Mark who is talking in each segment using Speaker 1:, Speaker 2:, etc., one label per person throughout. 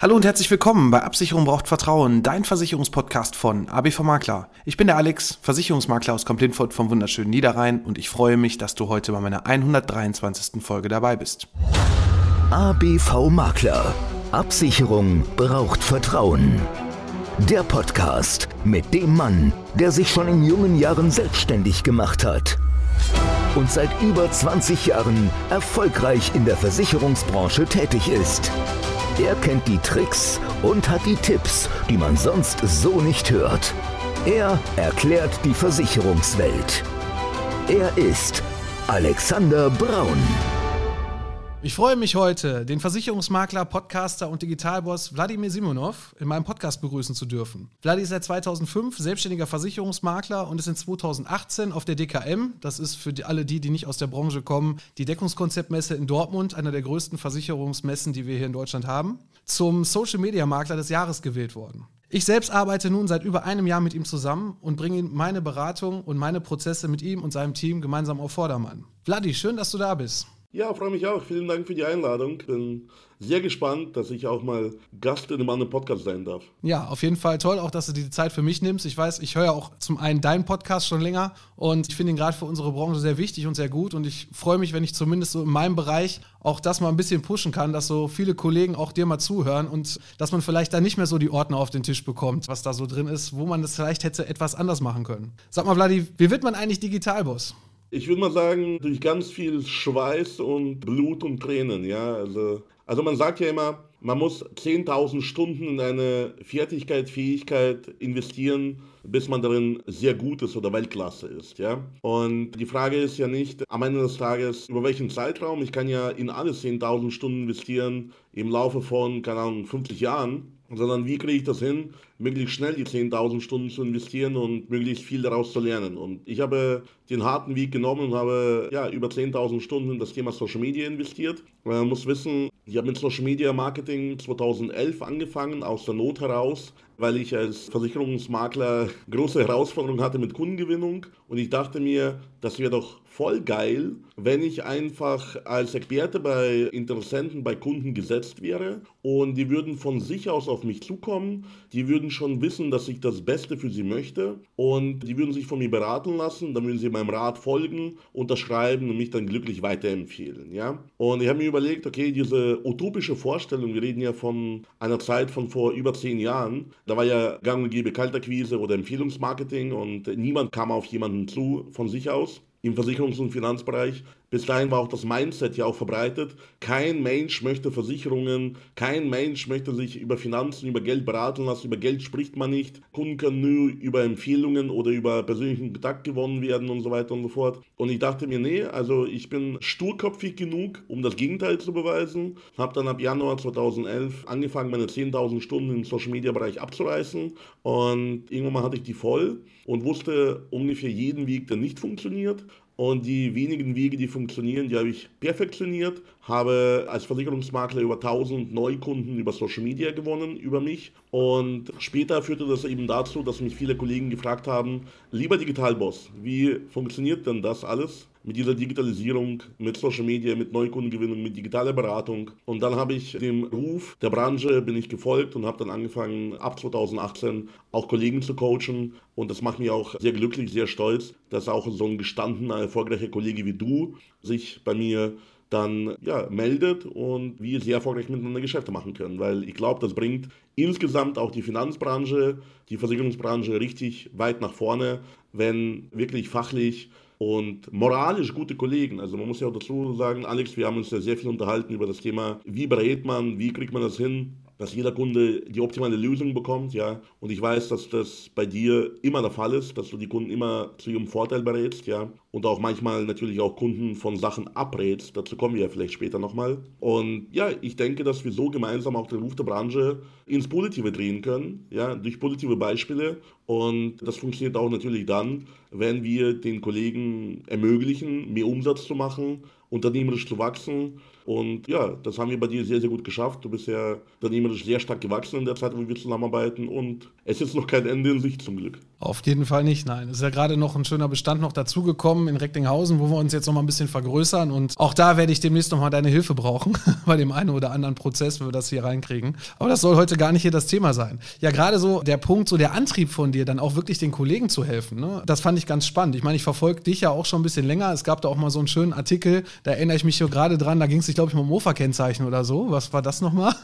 Speaker 1: Hallo und herzlich willkommen bei Absicherung braucht Vertrauen, dein Versicherungspodcast von ABV Makler. Ich bin der Alex, Versicherungsmakler aus Komplintfurt vom wunderschönen Niederrhein und ich freue mich, dass du heute bei meiner 123. Folge dabei bist.
Speaker 2: ABV Makler. Absicherung braucht Vertrauen. Der Podcast mit dem Mann, der sich schon in jungen Jahren selbstständig gemacht hat und seit über 20 Jahren erfolgreich in der Versicherungsbranche tätig ist. Er kennt die Tricks und hat die Tipps, die man sonst so nicht hört. Er erklärt die Versicherungswelt. Er ist Alexander Braun.
Speaker 1: Ich freue mich heute, den Versicherungsmakler, Podcaster und Digitalboss Wladimir Simonov in meinem Podcast begrüßen zu dürfen. Vladi ist seit 2005 selbstständiger Versicherungsmakler und ist in 2018 auf der DKM, das ist für alle die, die nicht aus der Branche kommen, die Deckungskonzeptmesse in Dortmund, einer der größten Versicherungsmessen, die wir hier in Deutschland haben, zum Social Media Makler des Jahres gewählt worden. Ich selbst arbeite nun seit über einem Jahr mit ihm zusammen und bringe meine Beratung und meine Prozesse mit ihm und seinem Team gemeinsam auf Vordermann. Vladi, schön, dass du da bist.
Speaker 3: Ja, freue mich auch. Vielen Dank für die Einladung. Bin sehr gespannt, dass ich auch mal Gast in einem anderen Podcast sein darf.
Speaker 1: Ja, auf jeden Fall toll, auch dass du die Zeit für mich nimmst. Ich weiß, ich höre auch zum einen deinen Podcast schon länger und ich finde ihn gerade für unsere Branche sehr wichtig und sehr gut und ich freue mich, wenn ich zumindest so in meinem Bereich auch das mal ein bisschen pushen kann, dass so viele Kollegen auch dir mal zuhören und dass man vielleicht da nicht mehr so die Ordner auf den Tisch bekommt, was da so drin ist, wo man das vielleicht hätte etwas anders machen können. Sag mal, Vladi, wie wird man eigentlich Digitalboss?
Speaker 3: Ich würde mal sagen, durch ganz viel Schweiß und Blut und Tränen, ja. Also, also man sagt ja immer, man muss 10.000 Stunden in eine Fertigkeit, Fähigkeit investieren, bis man darin sehr gut ist oder Weltklasse ist, ja. Und die Frage ist ja nicht am Ende des Tages, über welchen Zeitraum. Ich kann ja in alles 10.000 Stunden investieren im Laufe von, keine Ahnung, 50 Jahren sondern wie kriege ich das hin, möglichst schnell die 10.000 Stunden zu investieren und möglichst viel daraus zu lernen. Und ich habe den harten Weg genommen und habe ja, über 10.000 Stunden in das Thema Social Media investiert. Man muss wissen, ich habe mit Social Media Marketing 2011 angefangen, aus der Not heraus, weil ich als Versicherungsmakler große Herausforderungen hatte mit Kundengewinnung. Und ich dachte mir, das wäre doch voll geil, wenn ich einfach als Experte bei Interessenten, bei Kunden gesetzt wäre und die würden von sich aus auf mich zukommen, die würden schon wissen, dass ich das Beste für sie möchte und die würden sich von mir beraten lassen, dann würden sie meinem Rat folgen, unterschreiben und mich dann glücklich weiterempfehlen, ja. Und ich habe mir überlegt, okay, diese utopische Vorstellung, wir reden ja von einer Zeit von vor über zehn Jahren, da war ja gang und gäbe Kaltakquise oder Empfehlungsmarketing und niemand kam auf jemanden zu von sich aus im Versicherungs- und Finanzbereich. Bis dahin war auch das Mindset ja auch verbreitet. Kein Mensch möchte Versicherungen, kein Mensch möchte sich über Finanzen, über Geld beraten lassen. Über Geld spricht man nicht. Kunden können nur über Empfehlungen oder über persönlichen Kontakt gewonnen werden und so weiter und so fort. Und ich dachte mir, nee, also ich bin sturköpfig genug, um das Gegenteil zu beweisen. Habe dann ab Januar 2011 angefangen, meine 10.000 Stunden im Social Media Bereich abzureißen. Und irgendwann mal hatte ich die voll und wusste ungefähr jeden Weg, der nicht funktioniert. Und die wenigen Wege, die funktionieren, die habe ich perfektioniert, habe als Versicherungsmakler über 1000 Neukunden über Social Media gewonnen, über mich. Und später führte das eben dazu, dass mich viele Kollegen gefragt haben, lieber Digitalboss, wie funktioniert denn das alles? mit dieser Digitalisierung, mit Social Media, mit Neukundengewinnung, mit digitaler Beratung. Und dann habe ich dem Ruf der Branche bin ich gefolgt und habe dann angefangen, ab 2018 auch Kollegen zu coachen. Und das macht mich auch sehr glücklich, sehr stolz, dass auch so ein gestandener, erfolgreicher Kollege wie du sich bei mir dann ja, meldet und wir sehr erfolgreich miteinander Geschäfte machen können. Weil ich glaube, das bringt insgesamt auch die Finanzbranche, die Versicherungsbranche richtig weit nach vorne, wenn wirklich fachlich und moralisch gute Kollegen. Also man muss ja auch dazu sagen, Alex, wir haben uns ja sehr viel unterhalten über das Thema, wie berät man, wie kriegt man das hin, dass jeder Kunde die optimale Lösung bekommt, ja. Und ich weiß, dass das bei dir immer der Fall ist, dass du die Kunden immer zu ihrem Vorteil berätst, ja. Und auch manchmal natürlich auch Kunden von Sachen abrätst. Dazu kommen wir ja vielleicht später nochmal. Und ja, ich denke, dass wir so gemeinsam auch den Ruf der Branche ins Positive drehen können, ja, durch positive Beispiele. Und das funktioniert auch natürlich dann, wenn wir den Kollegen ermöglichen, mehr Umsatz zu machen, unternehmerisch zu wachsen und ja, das haben wir bei dir sehr, sehr gut geschafft. Du bist ja unternehmerisch sehr stark gewachsen in der Zeit, wo wir zusammenarbeiten. Und es ist noch kein Ende in Sicht zum Glück.
Speaker 1: Auf jeden Fall nicht, nein. Es ist ja gerade noch ein schöner Bestand noch dazugekommen in Recklinghausen, wo wir uns jetzt noch mal ein bisschen vergrößern. Und auch da werde ich demnächst noch mal deine Hilfe brauchen, bei dem einen oder anderen Prozess, wenn wir das hier reinkriegen. Aber das soll heute gar nicht hier das Thema sein. Ja, gerade so der Punkt, so der Antrieb von dir, dann auch wirklich den Kollegen zu helfen, ne? das fand ich ganz spannend. Ich meine, ich verfolge dich ja auch schon ein bisschen länger. Es gab da auch mal so einen schönen Artikel, da erinnere ich mich so gerade dran, da ging es glaube ich, mal um Mofa-Kennzeichen oder so. Was war das nochmal?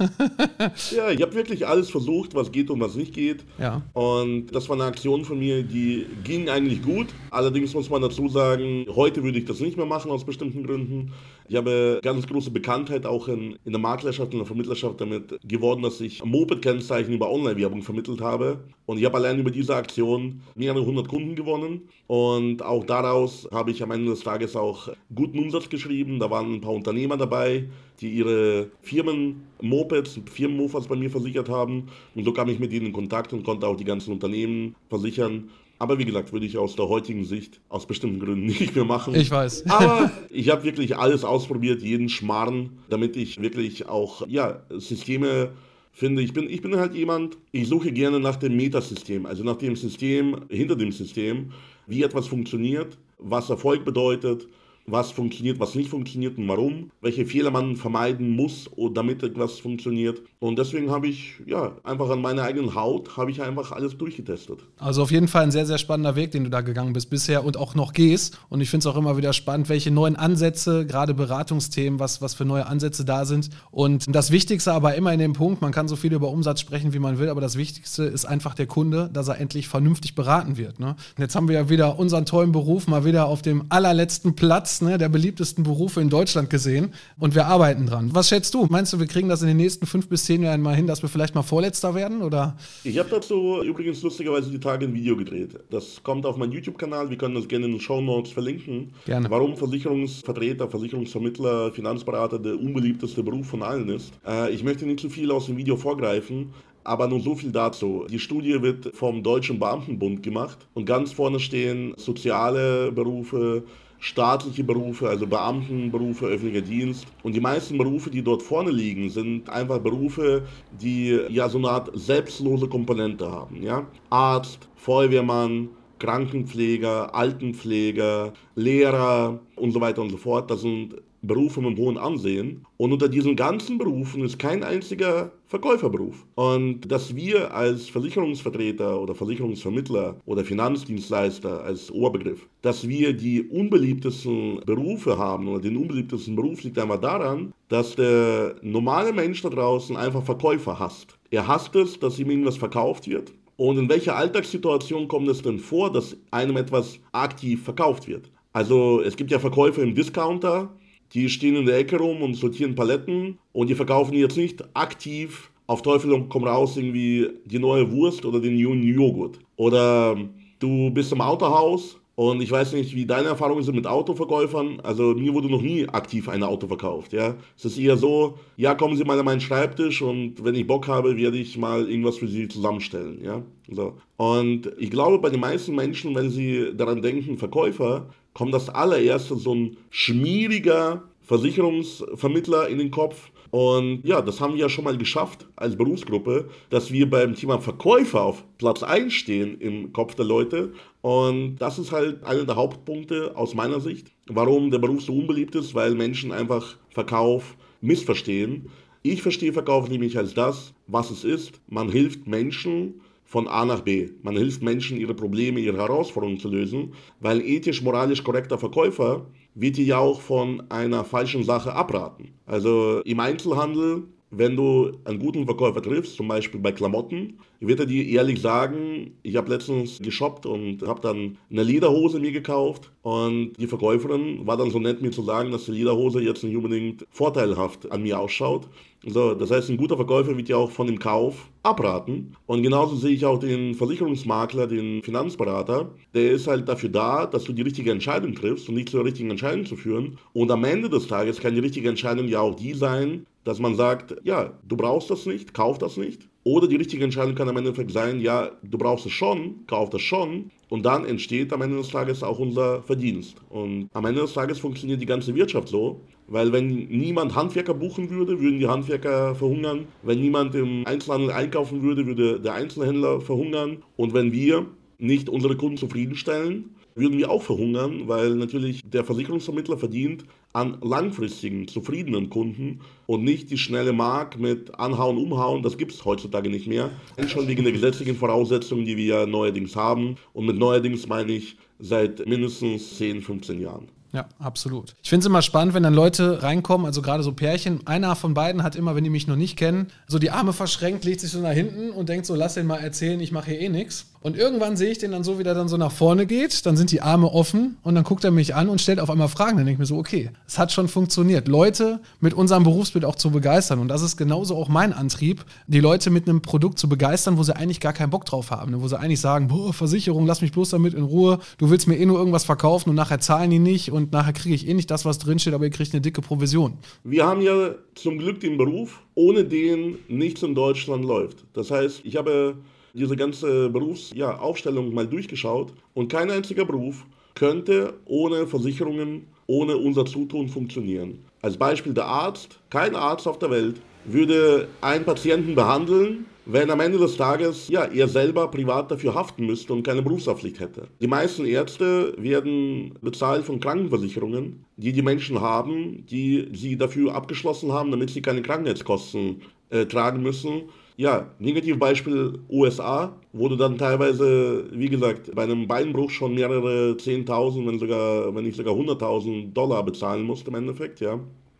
Speaker 3: ja, ich habe wirklich alles versucht, was geht und was nicht geht.
Speaker 1: Ja.
Speaker 3: Und das war eine Aktion von mir, die ging eigentlich gut. Allerdings muss man dazu sagen, heute würde ich das nicht mehr machen aus bestimmten Gründen. Ich habe ganz große Bekanntheit auch in, in der Maklerschaft und der Vermittlerschaft damit geworden, dass ich Moped-Kennzeichen über Online-Werbung vermittelt habe. Und ich habe allein über diese Aktion mehrere hundert Kunden gewonnen. Und auch daraus habe ich am Ende des Tages auch guten Umsatz geschrieben. Da waren ein paar Unternehmer dabei, die ihre Firmen Mopeds, Firmenmofas bei mir versichert haben. Und so kam ich mit ihnen in Kontakt und konnte auch die ganzen Unternehmen versichern. Aber wie gesagt, würde ich aus der heutigen Sicht aus bestimmten Gründen nicht mehr machen.
Speaker 1: Ich weiß.
Speaker 3: Aber ich habe wirklich alles ausprobiert, jeden Schmarrn, damit ich wirklich auch ja, Systeme finde. Ich bin, ich bin halt jemand, ich suche gerne nach dem Metasystem, also nach dem System hinter dem System, wie etwas funktioniert, was Erfolg bedeutet was funktioniert, was nicht funktioniert und warum, welche Fehler man vermeiden muss, damit etwas funktioniert. Und deswegen habe ich ja einfach an meiner eigenen Haut habe ich einfach alles durchgetestet.
Speaker 1: Also auf jeden Fall ein sehr sehr spannender Weg, den du da gegangen bist bisher und auch noch gehst. Und ich finde es auch immer wieder spannend, welche neuen Ansätze, gerade Beratungsthemen, was was für neue Ansätze da sind. Und das Wichtigste aber immer in dem Punkt, man kann so viel über Umsatz sprechen, wie man will, aber das Wichtigste ist einfach der Kunde, dass er endlich vernünftig beraten wird. Ne? Und jetzt haben wir ja wieder unseren tollen Beruf mal wieder auf dem allerletzten Platz ne, der beliebtesten Berufe in Deutschland gesehen und wir arbeiten dran. Was schätzt du? Meinst du, wir kriegen das in den nächsten fünf bis zehn Jahren mal hin, dass wir vielleicht mal Vorletzter werden? Oder?
Speaker 3: Ich habe dazu übrigens lustigerweise die Tage ein Video gedreht. Das kommt auf meinen YouTube-Kanal. Wir können das gerne in den Show Notes verlinken.
Speaker 1: Gerne.
Speaker 3: Warum Versicherungsvertreter, Versicherungsvermittler, Finanzberater der unbeliebteste Beruf von allen ist. Äh, ich möchte nicht zu viel aus dem Video vorgreifen. Aber nur so viel dazu. Die Studie wird vom Deutschen Beamtenbund gemacht und ganz vorne stehen soziale Berufe, staatliche Berufe, also Beamtenberufe, öffentlicher Dienst. Und die meisten Berufe, die dort vorne liegen, sind einfach Berufe, die ja so eine Art selbstlose Komponente haben. Ja? Arzt, Feuerwehrmann, Krankenpfleger, Altenpfleger, Lehrer und so weiter und so fort. Das sind Berufe mit hohem Ansehen. Und unter diesen ganzen Berufen ist kein einziger Verkäuferberuf. Und dass wir als Versicherungsvertreter oder Versicherungsvermittler oder Finanzdienstleister als Oberbegriff, dass wir die unbeliebtesten Berufe haben oder den unbeliebtesten Beruf liegt einmal daran, dass der normale Mensch da draußen einfach Verkäufer hasst. Er hasst es, dass ihm irgendwas verkauft wird. Und in welcher Alltagssituation kommt es denn vor, dass einem etwas aktiv verkauft wird? Also es gibt ja Verkäufer im Discounter, die stehen in der Ecke rum und sortieren Paletten und die verkaufen jetzt nicht aktiv auf Teufel und komm raus irgendwie die neue Wurst oder den neuen Joghurt. Oder du bist im Autohaus und ich weiß nicht, wie deine Erfahrungen sind mit Autoverkäufern. Also mir wurde noch nie aktiv ein Auto verkauft. Ja, es ist eher so, ja, kommen Sie mal an meinen Schreibtisch und wenn ich Bock habe, werde ich mal irgendwas für Sie zusammenstellen. Ja, so. Und ich glaube, bei den meisten Menschen, wenn sie daran denken, Verkäufer, kommt das allererste so ein schmieriger Versicherungsvermittler in den Kopf. Und ja, das haben wir ja schon mal geschafft als Berufsgruppe, dass wir beim Thema Verkäufer auf Platz 1 stehen im Kopf der Leute. Und das ist halt einer der Hauptpunkte aus meiner Sicht, warum der Beruf so unbeliebt ist, weil Menschen einfach Verkauf missverstehen. Ich verstehe Verkauf nämlich als das, was es ist. Man hilft Menschen von A nach B. Man hilft Menschen, ihre Probleme, ihre Herausforderungen zu lösen, weil ein ethisch, moralisch korrekter Verkäufer wird dir ja auch von einer falschen Sache abraten. Also im Einzelhandel wenn du einen guten Verkäufer triffst, zum Beispiel bei Klamotten, wird er dir ehrlich sagen, ich habe letztens geshoppt und habe dann eine Lederhose mir gekauft und die Verkäuferin war dann so nett mir zu sagen, dass die Lederhose jetzt nicht unbedingt vorteilhaft an mir ausschaut. So, das heißt, ein guter Verkäufer wird ja auch von dem Kauf abraten. Und genauso sehe ich auch den Versicherungsmakler, den Finanzberater. Der ist halt dafür da, dass du die richtige Entscheidung triffst und nicht zur richtigen Entscheidung zu führen. Und am Ende des Tages kann die richtige Entscheidung ja auch die sein, dass man sagt, ja, du brauchst das nicht, kauf das nicht. Oder die richtige Entscheidung kann am Endeffekt sein, ja, du brauchst es schon, kauf das schon. Und dann entsteht am Ende des Tages auch unser Verdienst. Und am Ende des Tages funktioniert die ganze Wirtschaft so, weil wenn niemand Handwerker buchen würde, würden die Handwerker verhungern. Wenn niemand im Einzelhandel einkaufen würde, würde der Einzelhändler verhungern. Und wenn wir nicht unsere Kunden zufriedenstellen, würden wir auch verhungern, weil natürlich der Versicherungsvermittler verdient an langfristigen, zufriedenen Kunden und nicht die schnelle Mark mit Anhauen, Umhauen. Das gibt es heutzutage nicht mehr. Schon wegen der gesetzlichen Voraussetzungen, die wir neuerdings haben. Und mit neuerdings meine ich seit mindestens 10, 15 Jahren.
Speaker 1: Ja, absolut. Ich finde es immer spannend, wenn dann Leute reinkommen, also gerade so Pärchen. Einer von beiden hat immer, wenn die mich noch nicht kennen, so die Arme verschränkt, legt sich so nach hinten und denkt so, lass den mal erzählen, ich mache hier eh nichts. Und irgendwann sehe ich den dann so, wie der dann so nach vorne geht, dann sind die Arme offen und dann guckt er mich an und stellt auf einmal Fragen. Dann denke ich mir so, okay, es hat schon funktioniert. Leute mit unserem Berufsbild auch zu begeistern. Und das ist genauso auch mein Antrieb, die Leute mit einem Produkt zu begeistern, wo sie eigentlich gar keinen Bock drauf haben. Ne? Wo sie eigentlich sagen, boah, Versicherung, lass mich bloß damit in Ruhe. Du willst mir eh nur irgendwas verkaufen und nachher zahlen die nicht und nachher kriege ich eh nicht das, was drinsteht, aber ihr kriegt eine dicke Provision.
Speaker 3: Wir haben ja zum Glück den Beruf, ohne den nichts in Deutschland läuft. Das heißt, ich habe diese ganze Berufsaufstellung ja, mal durchgeschaut und kein einziger Beruf könnte ohne Versicherungen, ohne unser Zutun funktionieren. Als Beispiel der Arzt. Kein Arzt auf der Welt würde einen Patienten behandeln, wenn am Ende des Tages ja, er selber privat dafür haften müsste und keine Berufshaftpflicht hätte. Die meisten Ärzte werden bezahlt von Krankenversicherungen, die die Menschen haben, die sie dafür abgeschlossen haben, damit sie keine Krankheitskosten äh, tragen müssen ja, Negativbeispiel USA, wo du dann teilweise, wie gesagt, bei einem Beinbruch schon mehrere 10.000, wenn, wenn nicht sogar 100.000 Dollar bezahlen musst im Endeffekt, ja.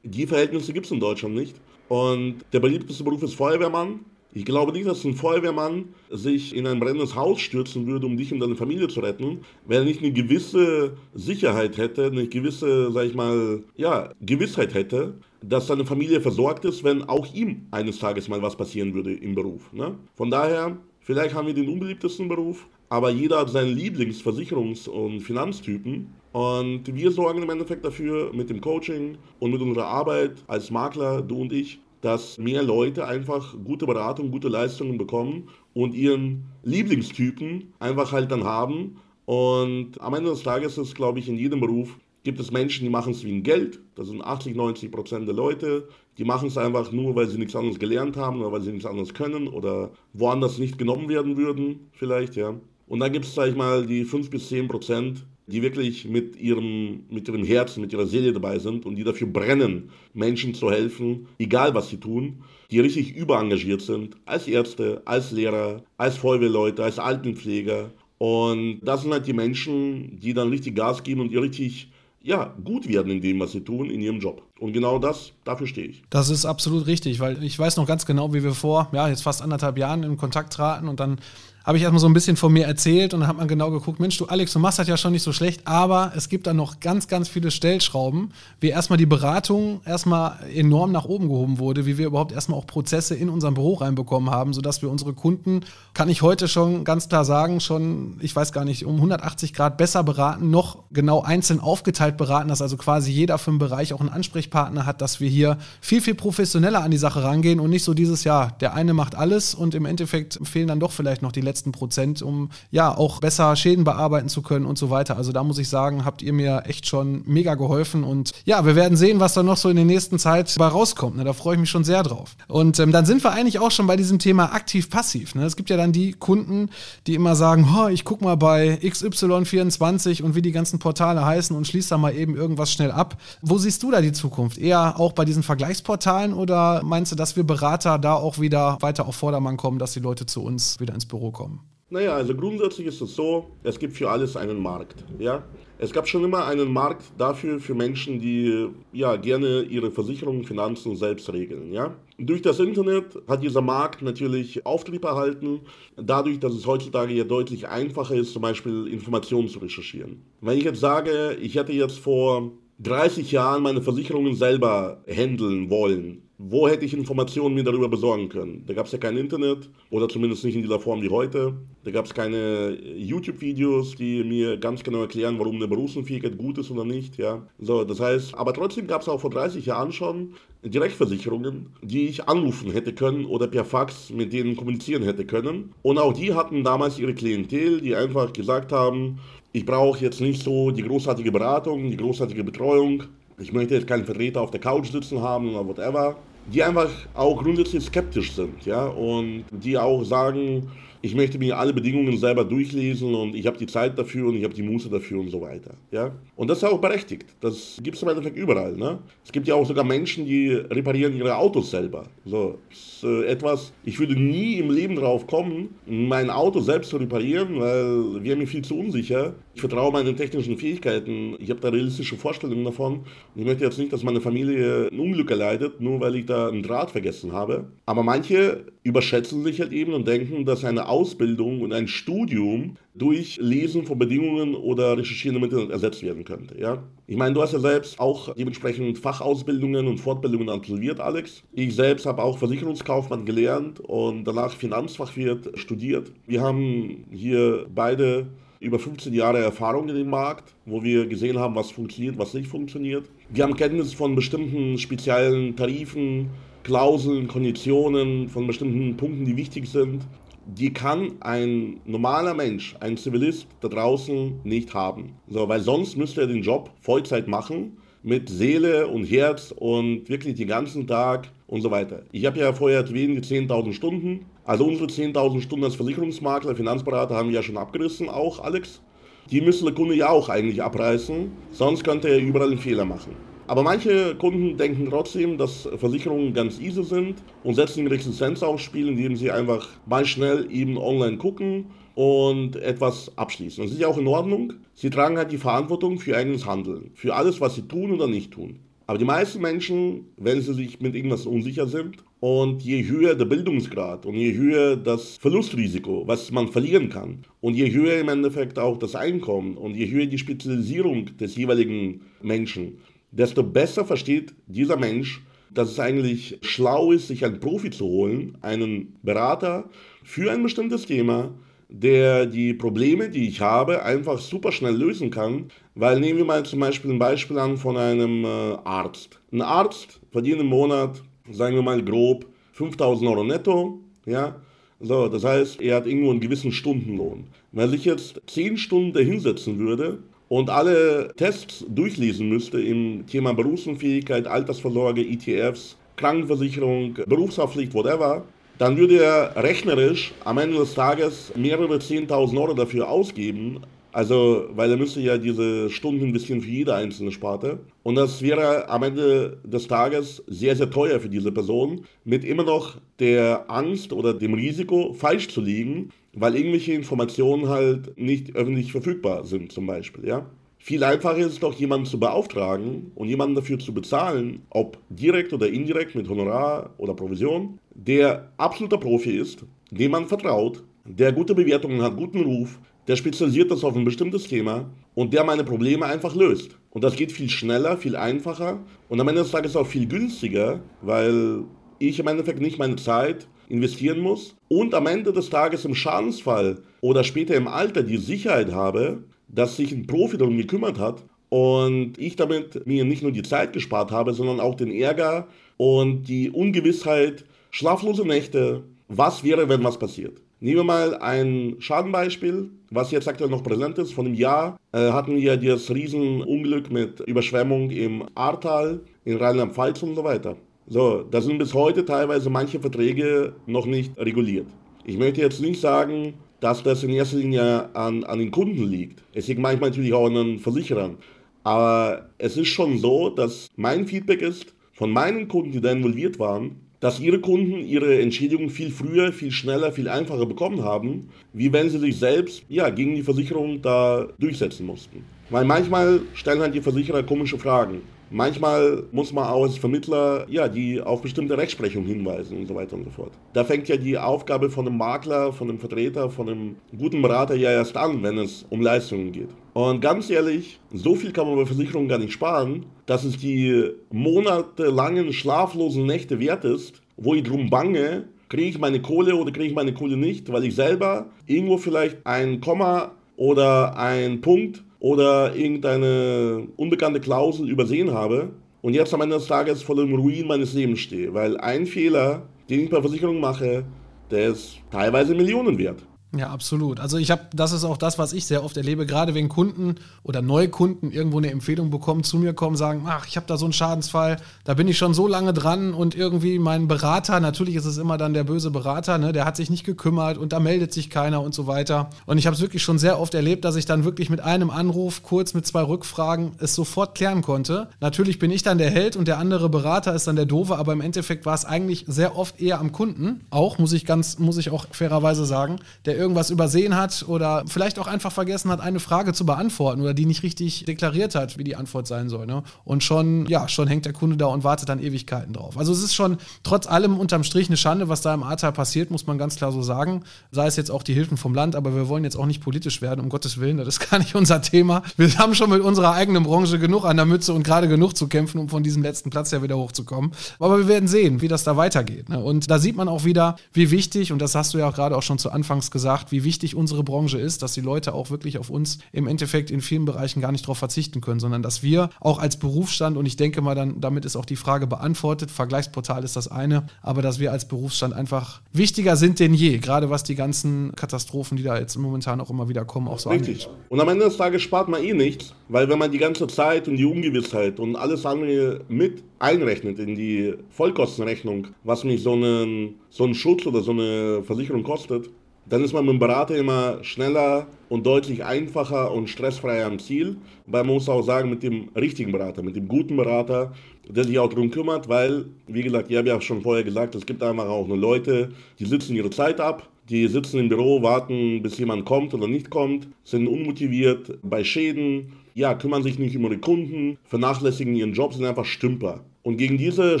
Speaker 3: Die Verhältnisse gibt es in Deutschland nicht. Und der beliebteste Beruf ist Feuerwehrmann. Ich glaube nicht, dass ein Feuerwehrmann sich in ein brennendes Haus stürzen würde, um dich und deine Familie zu retten, wenn er nicht eine gewisse Sicherheit hätte, eine gewisse, sag ich mal, ja, Gewissheit hätte, dass seine Familie versorgt ist, wenn auch ihm eines Tages mal was passieren würde im Beruf. Ne? Von daher, vielleicht haben wir den unbeliebtesten Beruf, aber jeder hat seinen Lieblingsversicherungs- und Finanztypen. Und wir sorgen im Endeffekt dafür mit dem Coaching und mit unserer Arbeit als Makler, du und ich, dass mehr Leute einfach gute Beratung, gute Leistungen bekommen und ihren Lieblingstypen einfach halt dann haben. Und am Ende des Tages ist, glaube ich, in jedem Beruf gibt es Menschen, die machen es wegen Geld. Das sind 80, 90 Prozent der Leute. Die machen es einfach nur, weil sie nichts anderes gelernt haben oder weil sie nichts anderes können oder woanders nicht genommen werden würden, vielleicht, ja. Und dann gibt es, sag ich mal, die 5 bis 10 Prozent, die wirklich mit ihrem, mit ihrem Herzen, mit ihrer Seele dabei sind und die dafür brennen, Menschen zu helfen, egal was sie tun, die richtig überengagiert sind, als Ärzte, als Lehrer, als Feuerwehrleute, als Altenpfleger. Und das sind halt die Menschen, die dann richtig Gas geben und ihr richtig ja, gut werden in dem, was sie tun, in ihrem Job. Und genau das, dafür stehe ich.
Speaker 1: Das ist absolut richtig, weil ich weiß noch ganz genau, wie wir vor, ja, jetzt fast anderthalb Jahren in Kontakt traten und dann habe ich erstmal so ein bisschen von mir erzählt und dann hat man genau geguckt, Mensch, du Alex, du machst das ja schon nicht so schlecht, aber es gibt da noch ganz, ganz viele Stellschrauben, wie erstmal die Beratung erstmal enorm nach oben gehoben wurde, wie wir überhaupt erstmal auch Prozesse in unserem Büro reinbekommen haben, sodass wir unsere Kunden, kann ich heute schon ganz klar sagen, schon, ich weiß gar nicht, um 180 Grad besser beraten, noch genau einzeln aufgeteilt beraten, dass also quasi jeder für einen Bereich auch einen Ansprechpartner hat, dass wir hier viel, viel professioneller an die Sache rangehen und nicht so dieses, ja, der eine macht alles und im Endeffekt fehlen dann doch vielleicht noch die letzten Prozent, um ja auch besser Schäden bearbeiten zu können und so weiter. Also da muss ich sagen, habt ihr mir echt schon mega geholfen und ja, wir werden sehen, was da noch so in der nächsten Zeit bei rauskommt. Ne? Da freue ich mich schon sehr drauf. Und ähm, dann sind wir eigentlich auch schon bei diesem Thema aktiv-passiv. Ne? Es gibt ja dann die Kunden, die immer sagen, ich gucke mal bei XY24 und wie die ganzen Portale heißen und schließe da mal eben irgendwas schnell ab. Wo siehst du da die Zukunft? Eher auch bei diesen Vergleichsportalen oder meinst du, dass wir Berater da auch wieder weiter auf Vordermann kommen, dass die Leute zu uns wieder ins Büro kommen?
Speaker 3: Naja, also grundsätzlich ist es so, es gibt für alles einen Markt. Ja? Es gab schon immer einen Markt dafür für Menschen, die ja gerne ihre Versicherungen, Finanzen selbst regeln. Ja? Durch das Internet hat dieser Markt natürlich Auftrieb erhalten, dadurch, dass es heutzutage ja deutlich einfacher ist, zum Beispiel Informationen zu recherchieren. Wenn ich jetzt sage, ich hätte jetzt vor 30 Jahren meine Versicherungen selber handeln wollen, wo hätte ich Informationen mir darüber besorgen können? Da gab es ja kein Internet oder zumindest nicht in dieser Form wie heute. Da gab es keine YouTube-Videos, die mir ganz genau erklären, warum eine Berufsunfähigkeit gut ist oder nicht. Ja, so das heißt, aber trotzdem gab es auch vor 30 Jahren schon Direktversicherungen, die ich anrufen hätte können oder per Fax mit denen kommunizieren hätte können. Und auch die hatten damals ihre Klientel, die einfach gesagt haben, ich brauche jetzt nicht so die großartige Beratung, die großartige Betreuung. Ich möchte jetzt keinen Vertreter auf der Couch sitzen haben oder whatever. Die einfach auch grundsätzlich skeptisch sind, ja, und die auch sagen, ich möchte mir alle Bedingungen selber durchlesen und ich habe die Zeit dafür und ich habe die Muße dafür und so weiter. Ja? Und das ist auch berechtigt. Das gibt es im Endeffekt überall. Ne? Es gibt ja auch sogar Menschen, die reparieren ihre Autos selber. So, ist, äh, etwas, ich würde nie im Leben drauf kommen, mein Auto selbst zu reparieren, weil wäre mir viel zu unsicher. Ich vertraue meinen technischen Fähigkeiten. Ich habe da realistische Vorstellungen davon. Und ich möchte jetzt nicht, dass meine Familie ein Unglück erleidet, nur weil ich da einen Draht vergessen habe. Aber manche überschätzen sich halt eben und denken, dass eine Ausbildung und ein Studium durch Lesen von Bedingungen oder Recherchieren im Internet ersetzt werden könnte. Ja? Ich meine, du hast ja selbst auch dementsprechend Fachausbildungen und Fortbildungen absolviert, Alex. Ich selbst habe auch Versicherungskaufmann gelernt und danach Finanzfachwirt studiert. Wir haben hier beide über 15 Jahre Erfahrung in dem Markt, wo wir gesehen haben, was funktioniert, was nicht funktioniert. Wir haben Kenntnis von bestimmten speziellen Tarifen, Klauseln, Konditionen, von bestimmten Punkten, die wichtig sind, die kann ein normaler Mensch, ein Zivilist da draußen nicht haben. So, weil sonst müsste er den Job Vollzeit machen, mit Seele und Herz und wirklich den ganzen Tag und so weiter. Ich habe ja vorher die 10.000 Stunden. Also unsere 10.000 Stunden als Versicherungsmakler, Finanzberater haben wir ja schon abgerissen, auch Alex. Die müsste der Kunde ja auch eigentlich abreißen, sonst könnte er überall einen Fehler machen. Aber manche Kunden denken trotzdem, dass Versicherungen ganz easy sind und setzen Resistenz aufs Spiel, indem sie einfach mal schnell eben online gucken und etwas abschließen. Das ist ja auch in Ordnung. Sie tragen halt die Verantwortung für ihr eigenes Handeln, für alles, was sie tun oder nicht tun. Aber die meisten Menschen, wenn sie sich mit irgendwas unsicher sind und je höher der Bildungsgrad und je höher das Verlustrisiko, was man verlieren kann und je höher im Endeffekt auch das Einkommen und je höher die Spezialisierung des jeweiligen Menschen, desto besser versteht dieser Mensch, dass es eigentlich schlau ist, sich einen Profi zu holen, einen Berater für ein bestimmtes Thema, der die Probleme, die ich habe, einfach super schnell lösen kann. Weil nehmen wir mal zum Beispiel ein Beispiel an von einem äh, Arzt. Ein Arzt verdient im Monat, sagen wir mal grob, 5000 Euro netto. Ja, so, das heißt, er hat irgendwo einen gewissen Stundenlohn. Wenn sich jetzt 10 Stunden da hinsetzen würde und alle Tests durchlesen müsste im Thema Berufsunfähigkeit, Altersvorsorge, ETFs, Krankenversicherung, Berufshaftpflicht, whatever, dann würde er rechnerisch am Ende des Tages mehrere 10.000 Euro dafür ausgeben. Also, weil er müsste ja diese Stunden investieren für jede einzelne Sparte. Und das wäre am Ende des Tages sehr, sehr teuer für diese Person, mit immer noch der Angst oder dem Risiko, falsch zu liegen, weil irgendwelche Informationen halt nicht öffentlich verfügbar sind, zum Beispiel, ja. Viel einfacher ist es doch, jemanden zu beauftragen und jemanden dafür zu bezahlen, ob direkt oder indirekt mit Honorar oder Provision, der absoluter Profi ist, dem man vertraut, der gute Bewertungen hat, guten Ruf, der spezialisiert ist auf ein bestimmtes Thema und der meine Probleme einfach löst. Und das geht viel schneller, viel einfacher und am Ende des Tages auch viel günstiger, weil ich im Endeffekt nicht meine Zeit investieren muss und am Ende des Tages im Schadensfall oder später im Alter die Sicherheit habe, dass sich ein Profi darum gekümmert hat und ich damit mir nicht nur die Zeit gespart habe, sondern auch den Ärger und die Ungewissheit, schlaflose Nächte, was wäre, wenn was passiert. Nehmen wir mal ein Schadenbeispiel, was jetzt aktuell noch präsent ist. Von einem Jahr äh, hatten wir das Riesenunglück mit Überschwemmung im Ahrtal, in Rheinland-Pfalz und so weiter. So, da sind bis heute teilweise manche Verträge noch nicht reguliert. Ich möchte jetzt nicht sagen, dass das in erster Linie an, an den Kunden liegt. Es liegt manchmal natürlich auch an den Versicherern. Aber es ist schon so, dass mein Feedback ist, von meinen Kunden, die da involviert waren, dass ihre Kunden ihre Entschädigung viel früher, viel schneller, viel einfacher bekommen haben, wie wenn sie sich selbst ja, gegen die Versicherung da durchsetzen mussten. Weil manchmal stellen halt die Versicherer komische Fragen. Manchmal muss man auch als Vermittler, ja, die auf bestimmte Rechtsprechung hinweisen und so weiter und so fort. Da fängt ja die Aufgabe von einem Makler, von einem Vertreter, von einem guten Berater ja erst an, wenn es um Leistungen geht. Und ganz ehrlich, so viel kann man bei Versicherungen gar nicht sparen, dass es die monatelangen schlaflosen Nächte wert ist, wo ich drum bange, kriege ich meine Kohle oder kriege ich meine Kohle nicht, weil ich selber irgendwo vielleicht ein Komma oder ein Punkt oder irgendeine unbekannte Klausel übersehen habe und jetzt am Ende des Tages vor dem Ruin meines Lebens stehe. Weil ein Fehler, den ich bei Versicherung mache, der ist teilweise Millionen wert.
Speaker 1: Ja, absolut. Also ich habe, das ist auch das, was ich sehr oft erlebe, gerade wenn Kunden oder Neukunden irgendwo eine Empfehlung bekommen, zu mir kommen, sagen, ach, ich habe da so einen Schadensfall, da bin ich schon so lange dran und irgendwie mein Berater, natürlich ist es immer dann der böse Berater, ne, der hat sich nicht gekümmert und da meldet sich keiner und so weiter. Und ich habe es wirklich schon sehr oft erlebt, dass ich dann wirklich mit einem Anruf, kurz mit zwei Rückfragen, es sofort klären konnte. Natürlich bin ich dann der Held und der andere Berater ist dann der Doofe, aber im Endeffekt war es eigentlich sehr oft eher am Kunden, auch muss ich ganz, muss ich auch fairerweise sagen, der irgendwas übersehen hat oder vielleicht auch einfach vergessen hat, eine Frage zu beantworten oder die nicht richtig deklariert hat, wie die Antwort sein soll. Ne? Und schon, ja, schon hängt der Kunde da und wartet dann Ewigkeiten drauf. Also es ist schon trotz allem unterm Strich eine Schande, was da im Ahrtal passiert, muss man ganz klar so sagen. Sei es jetzt auch die Hilfen vom Land, aber wir wollen jetzt auch nicht politisch werden, um Gottes Willen, das ist gar nicht unser Thema. Wir haben schon mit unserer eigenen Branche genug an der Mütze und gerade genug zu kämpfen, um von diesem letzten Platz ja wieder hochzukommen. Aber wir werden sehen, wie das da weitergeht. Ne? Und da sieht man auch wieder, wie wichtig, und das hast du ja auch gerade auch schon zu Anfangs gesagt, gesagt, wie wichtig unsere Branche ist, dass die Leute auch wirklich auf uns im Endeffekt in vielen Bereichen gar nicht darauf verzichten können, sondern dass wir auch als Berufsstand, und ich denke mal, dann, damit ist auch die Frage beantwortet, Vergleichsportal ist das eine, aber dass wir als Berufsstand einfach wichtiger sind denn je, gerade was die ganzen Katastrophen, die da jetzt momentan auch immer wieder kommen, auch so
Speaker 3: Richtig. Angeht. Und am Ende des Tages spart man eh nichts, weil wenn man die ganze Zeit und die Ungewissheit und alles andere mit einrechnet in die Vollkostenrechnung, was mich so einen, so ein Schutz oder so eine Versicherung kostet, dann ist man mit dem Berater immer schneller und deutlich einfacher und stressfreier am Ziel. Weil man muss auch sagen, mit dem richtigen Berater, mit dem guten Berater, der sich auch darum kümmert, weil, wie gesagt, ich habe ja schon vorher gesagt, es gibt einfach auch nur Leute, die sitzen ihre Zeit ab, die sitzen im Büro, warten, bis jemand kommt oder nicht kommt, sind unmotiviert bei Schäden, ja, kümmern sich nicht um ihre Kunden, vernachlässigen ihren Job, sind einfach Stümper. Und gegen diese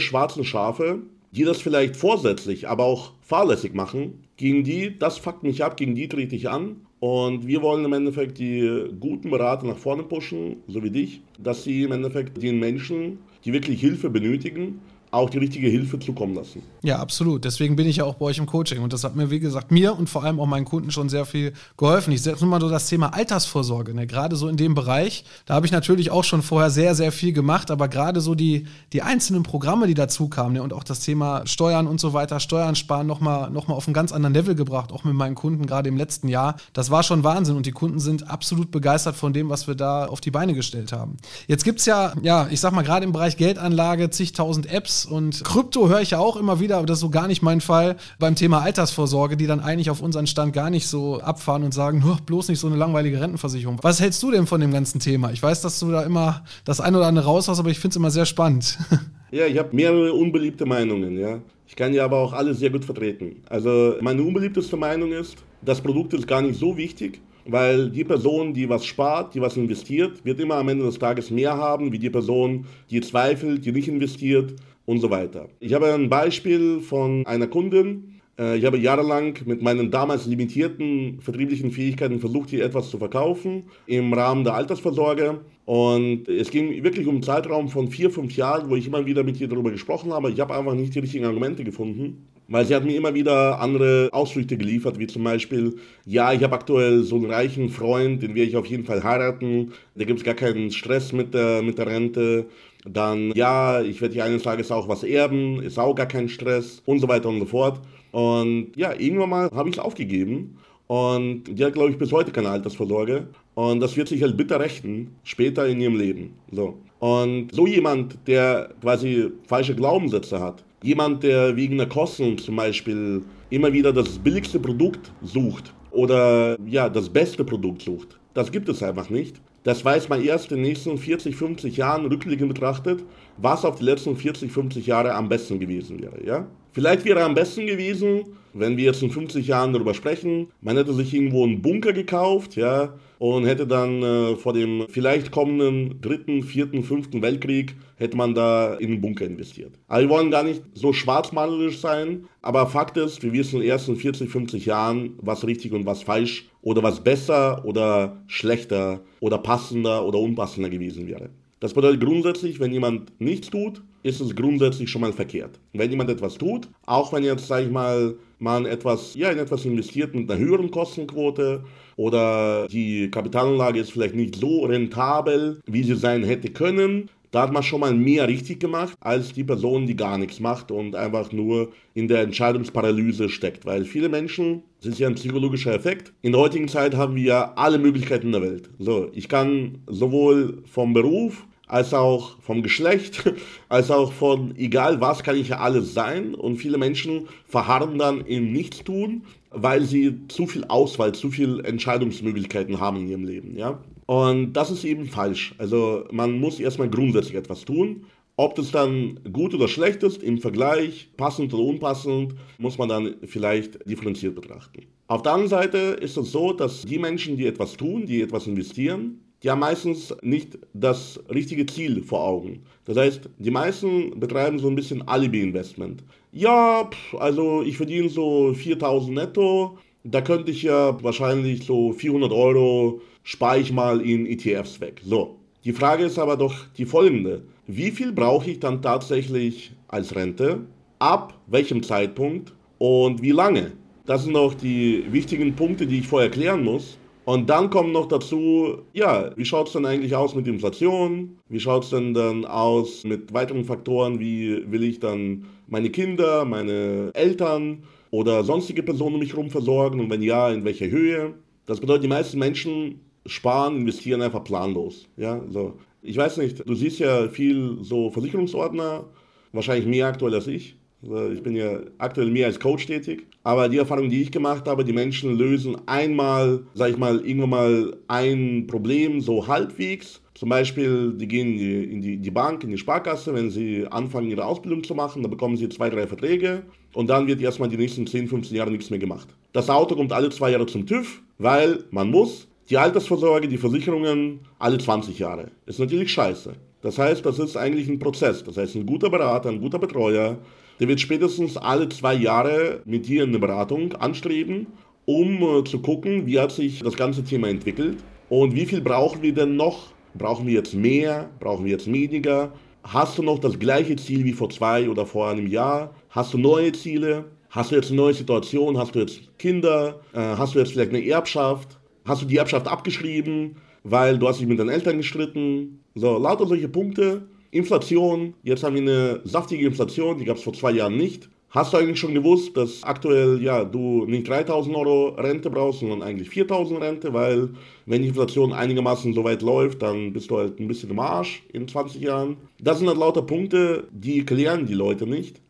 Speaker 3: schwarzen Schafe, die das vielleicht vorsätzlich, aber auch fahrlässig machen, gegen die, das fuckt mich ab, gegen die trete ich an. Und wir wollen im Endeffekt die guten Berater nach vorne pushen, so wie dich, dass sie im Endeffekt den Menschen, die wirklich Hilfe benötigen, auch die richtige Hilfe zukommen lassen.
Speaker 1: Ja, absolut. Deswegen bin ich ja auch bei euch im Coaching. Und das hat mir, wie gesagt, mir und vor allem auch meinen Kunden schon sehr viel geholfen. Ich setze mal so das Thema Altersvorsorge, ne? gerade so in dem Bereich. Da habe ich natürlich auch schon vorher sehr, sehr viel gemacht, aber gerade so die, die einzelnen Programme, die dazu kamen ne? und auch das Thema Steuern und so weiter, Steuern sparen nochmal noch mal auf einen ganz anderen Level gebracht, auch mit meinen Kunden gerade im letzten Jahr. Das war schon Wahnsinn und die Kunden sind absolut begeistert von dem, was wir da auf die Beine gestellt haben. Jetzt gibt es ja, ja, ich sag mal, gerade im Bereich Geldanlage zigtausend Apps und Krypto höre ich ja auch immer wieder, aber das ist so gar nicht mein Fall, beim Thema Altersvorsorge, die dann eigentlich auf unseren Stand gar nicht so abfahren und sagen, bloß nicht so eine langweilige Rentenversicherung. Was hältst du denn von dem ganzen Thema? Ich weiß, dass du da immer das ein oder andere raus hast, aber ich finde es immer sehr spannend.
Speaker 3: Ja, ich habe mehrere unbeliebte Meinungen, ja. Ich kann ja aber auch alle sehr gut vertreten. Also meine unbeliebteste Meinung ist, das Produkt ist gar nicht so wichtig, weil die Person, die was spart, die was investiert, wird immer am Ende des Tages mehr haben, wie die Person, die zweifelt, die nicht investiert und so weiter. Ich habe ein Beispiel von einer Kundin. Äh, ich habe jahrelang mit meinen damals limitierten vertrieblichen Fähigkeiten versucht, hier etwas zu verkaufen im Rahmen der Altersvorsorge. Und es ging wirklich um einen Zeitraum von vier, fünf Jahren, wo ich immer wieder mit ihr darüber gesprochen habe. Ich habe einfach nicht die richtigen Argumente gefunden. Weil sie hat mir immer wieder andere Ausflüchte geliefert, wie zum Beispiel, ja, ich habe aktuell so einen reichen Freund, den werde ich auf jeden Fall heiraten, da gibt es gar keinen Stress mit der, mit der Rente. Dann, ja, ich werde hier eines Tages auch was erben, ist auch gar kein Stress und so weiter und so fort. Und ja, irgendwann mal habe ich es aufgegeben. Und die hat, glaube ich, bis heute keine Altersvorsorge. Und das wird sich halt bitter rächen, später in ihrem Leben. So. Und so jemand, der quasi falsche Glaubenssätze hat, jemand, der wegen der Kosten zum Beispiel immer wieder das billigste Produkt sucht oder ja, das beste Produkt sucht, das gibt es einfach nicht das weiß man erst in den nächsten 40, 50 Jahren rückblickend betrachtet, was auf die letzten 40, 50 Jahre am besten gewesen wäre. Ja? Vielleicht wäre am besten gewesen, wenn wir jetzt in 50 Jahren darüber sprechen, man hätte sich irgendwo einen Bunker gekauft, ja, und hätte dann äh, vor dem vielleicht kommenden dritten, vierten, fünften Weltkrieg hätte man da in einen Bunker investiert. Aber wir wollen gar nicht so schwarzmalerisch sein, aber Fakt ist, wir wissen in den ersten 40, 50 Jahren, was richtig und was falsch oder was besser oder schlechter oder passender oder unpassender gewesen wäre. Das bedeutet grundsätzlich, wenn jemand nichts tut, ist es grundsätzlich schon mal verkehrt. Wenn jemand etwas tut, auch wenn jetzt, sage ich mal, man etwas, ja, in etwas investiert mit einer höheren Kostenquote oder die Kapitalanlage ist vielleicht nicht so rentabel, wie sie sein hätte können, da hat man schon mal mehr richtig gemacht, als die Person, die gar nichts macht und einfach nur in der Entscheidungsparalyse steckt. Weil viele Menschen, das ist ja ein psychologischer Effekt, in der heutigen Zeit haben wir alle Möglichkeiten der Welt. So, ich kann sowohl vom Beruf als auch vom Geschlecht, als auch von egal was kann ich ja alles sein. Und viele Menschen verharren dann im Nichtstun, weil sie zu viel Auswahl, zu viel Entscheidungsmöglichkeiten haben in ihrem Leben. Ja? Und das ist eben falsch. Also man muss erstmal grundsätzlich etwas tun. Ob das dann gut oder schlecht ist im Vergleich, passend oder unpassend, muss man dann vielleicht differenziert betrachten. Auf der anderen Seite ist es so, dass die Menschen, die etwas tun, die etwas investieren, haben meistens nicht das richtige Ziel vor Augen. Das heißt, die meisten betreiben so ein bisschen Alibi-Investment. Ja, also ich verdiene so 4000 netto, da könnte ich ja wahrscheinlich so 400 Euro spare ich mal in ETFs weg. So, die Frage ist aber doch die folgende. Wie viel brauche ich dann tatsächlich als Rente? Ab welchem Zeitpunkt? Und wie lange? Das sind auch die wichtigen Punkte, die ich vorher klären muss. Und dann kommt noch dazu, ja, wie schaut es denn eigentlich aus mit Inflation? Wie schaut es denn dann aus mit weiteren Faktoren? Wie will ich dann meine Kinder, meine Eltern oder sonstige Personen um mich herum versorgen? Und wenn ja, in welcher Höhe? Das bedeutet, die meisten Menschen sparen, investieren einfach planlos. Ja, so. Ich weiß nicht, du siehst ja viel so Versicherungsordner, wahrscheinlich mehr aktuell als ich. Ich bin ja aktuell mehr als Coach tätig. Aber die Erfahrung, die ich gemacht habe, die Menschen lösen einmal, sag ich mal, irgendwann mal ein Problem so halbwegs. Zum Beispiel, die gehen in die, in die, Bank, in die Sparkasse, wenn sie anfangen, ihre Ausbildung zu machen, dann bekommen sie zwei, drei Verträge und dann wird erstmal die nächsten 10, 15 Jahre nichts mehr gemacht. Das Auto kommt alle zwei Jahre zum TÜV, weil man muss. Die Altersvorsorge, die Versicherungen alle 20 Jahre. Ist natürlich scheiße. Das heißt, das ist eigentlich ein Prozess. Das heißt, ein guter Berater, ein guter Betreuer, der wird spätestens alle zwei Jahre mit dir eine Beratung anstreben, um äh, zu gucken, wie hat sich das ganze Thema entwickelt und wie viel brauchen wir denn noch? Brauchen wir jetzt mehr? Brauchen wir jetzt weniger? Hast du noch das gleiche Ziel wie vor zwei oder vor einem Jahr? Hast du neue Ziele? Hast du jetzt eine neue Situation? Hast du jetzt Kinder? Äh, hast du jetzt vielleicht eine Erbschaft? Hast du die Erbschaft abgeschrieben, weil du hast dich mit deinen Eltern gestritten? So, lauter solche Punkte Inflation, jetzt haben wir eine saftige Inflation, die gab es vor zwei Jahren nicht. Hast du eigentlich schon gewusst, dass aktuell ja du nicht 3000 Euro Rente brauchst, sondern eigentlich 4000 Rente, weil wenn die Inflation einigermaßen so weit läuft, dann bist du halt ein bisschen im Arsch in 20 Jahren. Das sind halt lauter Punkte, die klären die Leute nicht.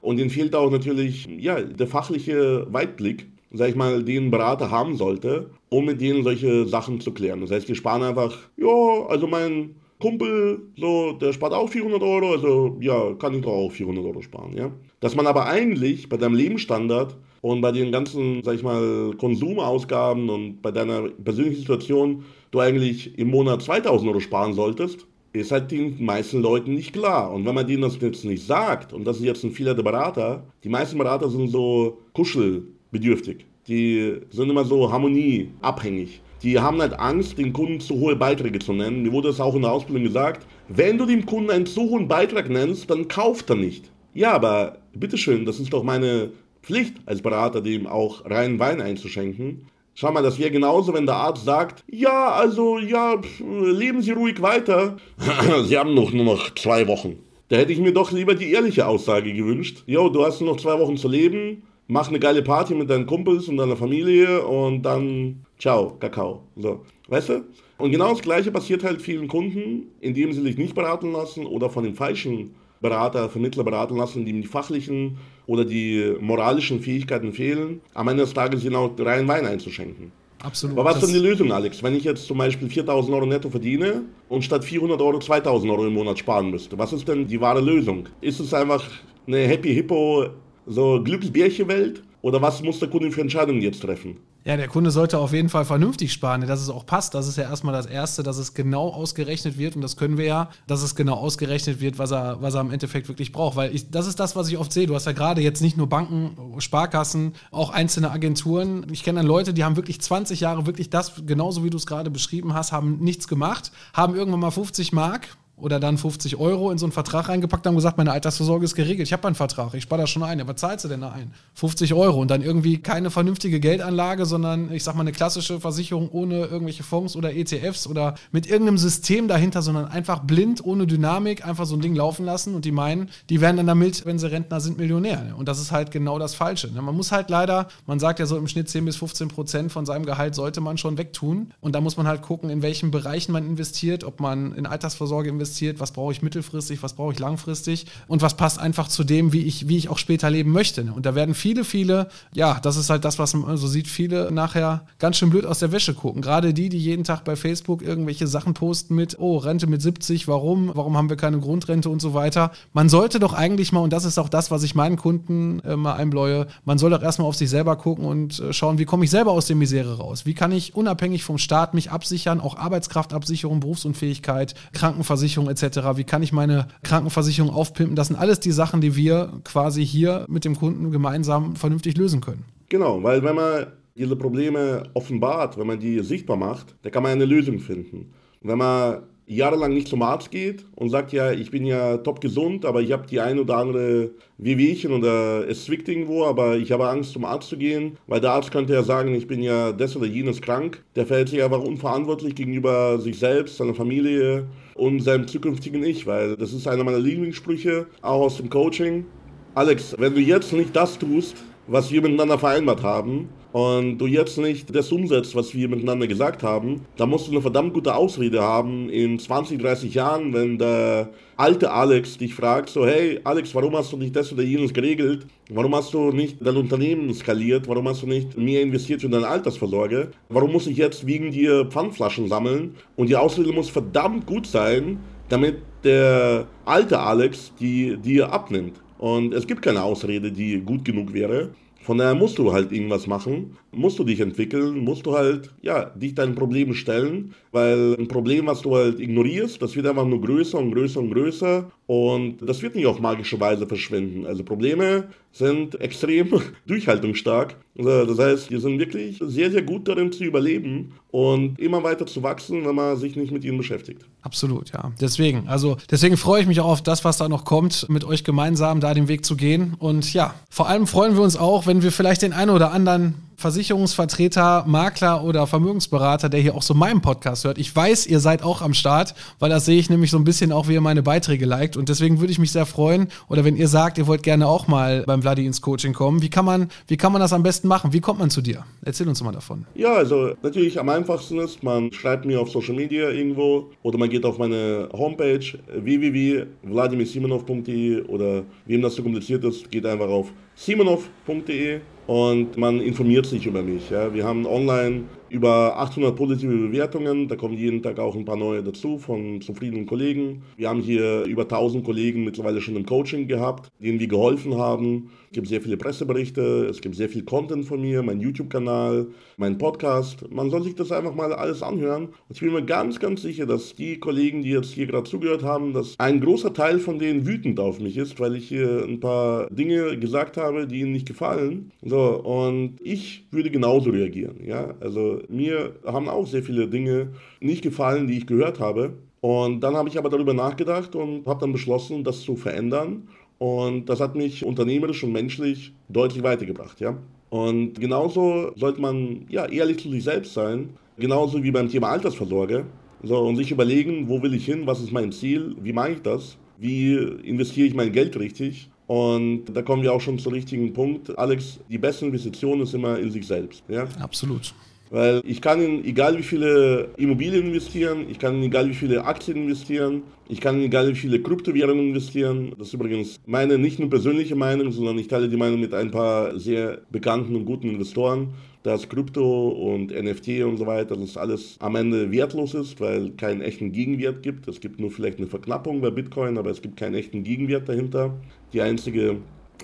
Speaker 3: Und ihnen fehlt auch natürlich ja, der fachliche Weitblick, sag ich mal, den ein Berater haben sollte, um mit denen solche Sachen zu klären. Das heißt, die sparen einfach, ja, also mein Kumpel, so, der spart auch 400 Euro, also ja, kann ich doch auch 400 Euro sparen, ja. Dass man aber eigentlich bei deinem Lebensstandard und bei den ganzen, sag ich mal, Konsumausgaben und bei deiner persönlichen Situation du eigentlich im Monat 2000 Euro sparen solltest, ist halt den meisten Leuten nicht klar. Und wenn man denen das jetzt nicht sagt, und das ist jetzt ein Fehler der Berater, die meisten Berater sind so kuschelbedürftig. Die sind immer so harmonieabhängig die haben halt Angst, den Kunden zu hohe Beiträge zu nennen. Mir wurde das auch in der Ausbildung gesagt. Wenn du dem Kunden einen zu hohen Beitrag nennst, dann kauft er nicht. Ja, aber bitteschön, das ist doch meine Pflicht als Berater, dem auch reinen Wein einzuschenken. Schau mal, das wäre genauso, wenn der Arzt sagt, ja, also, ja, leben Sie ruhig weiter. Sie haben noch nur noch zwei Wochen. Da hätte ich mir doch lieber die ehrliche Aussage gewünscht. Jo, du hast nur noch zwei Wochen zu leben, mach eine geile Party mit deinen Kumpels und deiner Familie und dann ciao, Kakao. So, weißt du? Und genau das Gleiche passiert halt vielen Kunden, indem sie sich nicht beraten lassen oder von den falschen Berater, Vermittler beraten lassen, die die fachlichen oder die moralischen Fähigkeiten fehlen, am Ende des Tages genau rein Wein einzuschenken. Absolut. Aber was ist denn die Lösung, Alex? Wenn ich jetzt zum Beispiel 4000 Euro netto verdiene und statt 400 Euro 2000 Euro im Monat sparen müsste, was ist denn die wahre Lösung? Ist es einfach eine Happy Hippo, so Glücksbärchen-Welt? Oder was muss der Kunde für Entscheidungen jetzt treffen?
Speaker 1: Ja, der Kunde sollte auf jeden Fall vernünftig sparen, dass es auch passt. Das ist ja erstmal das Erste, dass es genau ausgerechnet wird und das können wir ja, dass es genau ausgerechnet wird, was er, was er im Endeffekt wirklich braucht. Weil ich, das ist das, was ich oft sehe. Du hast ja gerade jetzt nicht nur Banken, Sparkassen, auch einzelne Agenturen. Ich kenne dann Leute, die haben wirklich 20 Jahre wirklich das, genauso wie du es gerade beschrieben hast, haben nichts gemacht, haben irgendwann mal 50 Mark, oder dann 50 Euro in so einen Vertrag reingepackt haben gesagt, meine Altersvorsorge ist geregelt. Ich habe einen Vertrag, ich spare da schon ein. Ja, was zahlst du denn da ein? 50 Euro und dann irgendwie keine vernünftige Geldanlage, sondern ich sag mal eine klassische Versicherung ohne irgendwelche Fonds oder ETFs oder mit irgendeinem System dahinter, sondern einfach blind, ohne Dynamik, einfach so ein Ding laufen lassen und die meinen, die werden dann damit, wenn sie Rentner sind, Millionär. Und das ist halt genau das Falsche. Man muss halt leider, man sagt ja so im Schnitt 10 bis 15 Prozent von seinem Gehalt sollte man schon wegtun. Und da muss man halt gucken, in welchen Bereichen man investiert, ob man in Altersvorsorge investiert investiert, was brauche ich mittelfristig, was brauche ich langfristig und was passt einfach zu dem, wie ich, wie ich auch später leben möchte. Und da werden viele, viele, ja, das ist halt das, was man so sieht, viele nachher ganz schön blöd aus der Wäsche gucken. Gerade die, die jeden Tag bei Facebook irgendwelche Sachen posten mit, oh, Rente mit 70, warum, warum haben wir keine Grundrente und so weiter. Man sollte doch eigentlich mal, und das ist auch das, was ich meinen Kunden äh, mal einbläue, man soll doch erstmal auf sich selber gucken und äh, schauen, wie komme ich selber aus der Misere raus? Wie kann ich unabhängig vom Staat mich absichern, auch Arbeitskraftabsicherung, Berufsunfähigkeit, Krankenversicherung, Versicherung etc. Wie kann ich meine Krankenversicherung aufpimpen? Das sind alles die Sachen, die wir quasi hier mit dem Kunden gemeinsam vernünftig lösen können.
Speaker 3: Genau, weil wenn man diese Probleme offenbart, wenn man die sichtbar macht, dann kann man eine Lösung finden. wenn man jahrelang nicht zum Arzt geht und sagt, ja, ich bin ja top gesund, aber ich habe die ein oder andere Wehwehchen oder es zwickt irgendwo, aber ich habe Angst zum Arzt zu gehen, weil der Arzt könnte ja sagen, ich bin ja das oder jenes krank. Der verhält sich einfach unverantwortlich gegenüber sich selbst, seiner Familie und seinem zukünftigen Ich, weil das ist einer meiner Lieblingssprüche, auch aus dem Coaching. Alex, wenn du jetzt nicht das tust, was wir miteinander vereinbart haben, und du jetzt nicht das umsetzt, was wir miteinander gesagt haben, dann musst du eine verdammt gute Ausrede haben in 20, 30 Jahren, wenn der alte Alex dich fragt, so hey Alex, warum hast du nicht das oder jenes geregelt? Warum hast du nicht dein Unternehmen skaliert? Warum hast du nicht mehr investiert für deine Altersvorsorge? Warum muss ich jetzt wegen dir Pfandflaschen sammeln? Und die Ausrede muss verdammt gut sein, damit der alte Alex die dir abnimmt. Und es gibt keine Ausrede, die gut genug wäre. Von daher musst du halt irgendwas machen, musst du dich entwickeln, musst du halt, ja, dich deinen Problemen stellen, weil ein Problem, was du halt ignorierst, das wird einfach nur größer und größer und größer und das wird nicht auf magische Weise verschwinden. Also Probleme sind extrem durchhaltungsstark. Also das heißt, wir sind wirklich sehr, sehr gut darin zu überleben und immer weiter zu wachsen, wenn man sich nicht mit ihnen beschäftigt.
Speaker 1: Absolut, ja. Deswegen, also deswegen freue ich mich auch auf das, was da noch kommt, mit euch gemeinsam da den Weg zu gehen. Und ja, vor allem freuen wir uns auch, wenn wir vielleicht den einen oder anderen Versicherungsvertreter, Makler oder Vermögensberater, der hier auch so meinen Podcast hört. Ich weiß, ihr seid auch am Start, weil das sehe ich nämlich so ein bisschen auch, wie ihr meine Beiträge liked. Und deswegen würde ich mich sehr freuen, oder wenn ihr sagt, ihr wollt gerne auch mal beim Vladi ins Coaching kommen, wie kann man, wie kann man das am besten machen? Wie kommt man zu dir? Erzähl uns mal davon.
Speaker 3: Ja, also natürlich am einfachsten ist, man schreibt mir auf Social Media irgendwo oder man geht auf meine Homepage www.vladimirsimonov.de oder wem das zu kompliziert ist, geht einfach auf simonov.de und man informiert sich über mich. Ja. Wir haben online über 800 positive Bewertungen. Da kommen jeden Tag auch ein paar neue dazu von zufriedenen Kollegen. Wir haben hier über 1000 Kollegen mittlerweile schon im Coaching gehabt, denen wir geholfen haben. Es gibt sehr viele Presseberichte, es gibt sehr viel Content von mir, mein YouTube-Kanal, mein Podcast. Man soll sich das einfach mal alles anhören. Und ich bin mir ganz, ganz sicher, dass die Kollegen, die jetzt hier gerade zugehört haben, dass ein großer Teil von denen wütend auf mich ist, weil ich hier ein paar Dinge gesagt habe, die ihnen nicht gefallen. So, und ich würde genauso reagieren. Ja, also mir haben auch sehr viele Dinge nicht gefallen, die ich gehört habe. Und dann habe ich aber darüber nachgedacht und habe dann beschlossen, das zu verändern. Und das hat mich unternehmerisch und menschlich deutlich weitergebracht, ja. Und genauso sollte man ja ehrlich zu sich selbst sein, genauso wie beim Thema Altersvorsorge. So, und sich überlegen, wo will ich hin, was ist mein Ziel, wie mache ich das, wie investiere ich mein Geld richtig. Und da kommen wir auch schon zum richtigen Punkt. Alex, die beste Investition ist immer in sich selbst. Ja?
Speaker 1: Absolut.
Speaker 3: Weil ich kann in egal wie viele Immobilien investieren, ich kann in egal wie viele Aktien investieren, ich kann in egal wie viele Kryptowährungen investieren. Das ist übrigens meine nicht nur persönliche Meinung, sondern ich teile die Meinung mit ein paar sehr bekannten und guten Investoren dass Krypto und NFT und so weiter, das alles am Ende wertlos ist, weil keinen echten Gegenwert gibt. Es gibt nur vielleicht eine Verknappung bei Bitcoin, aber es gibt keinen echten Gegenwert dahinter. Die einzige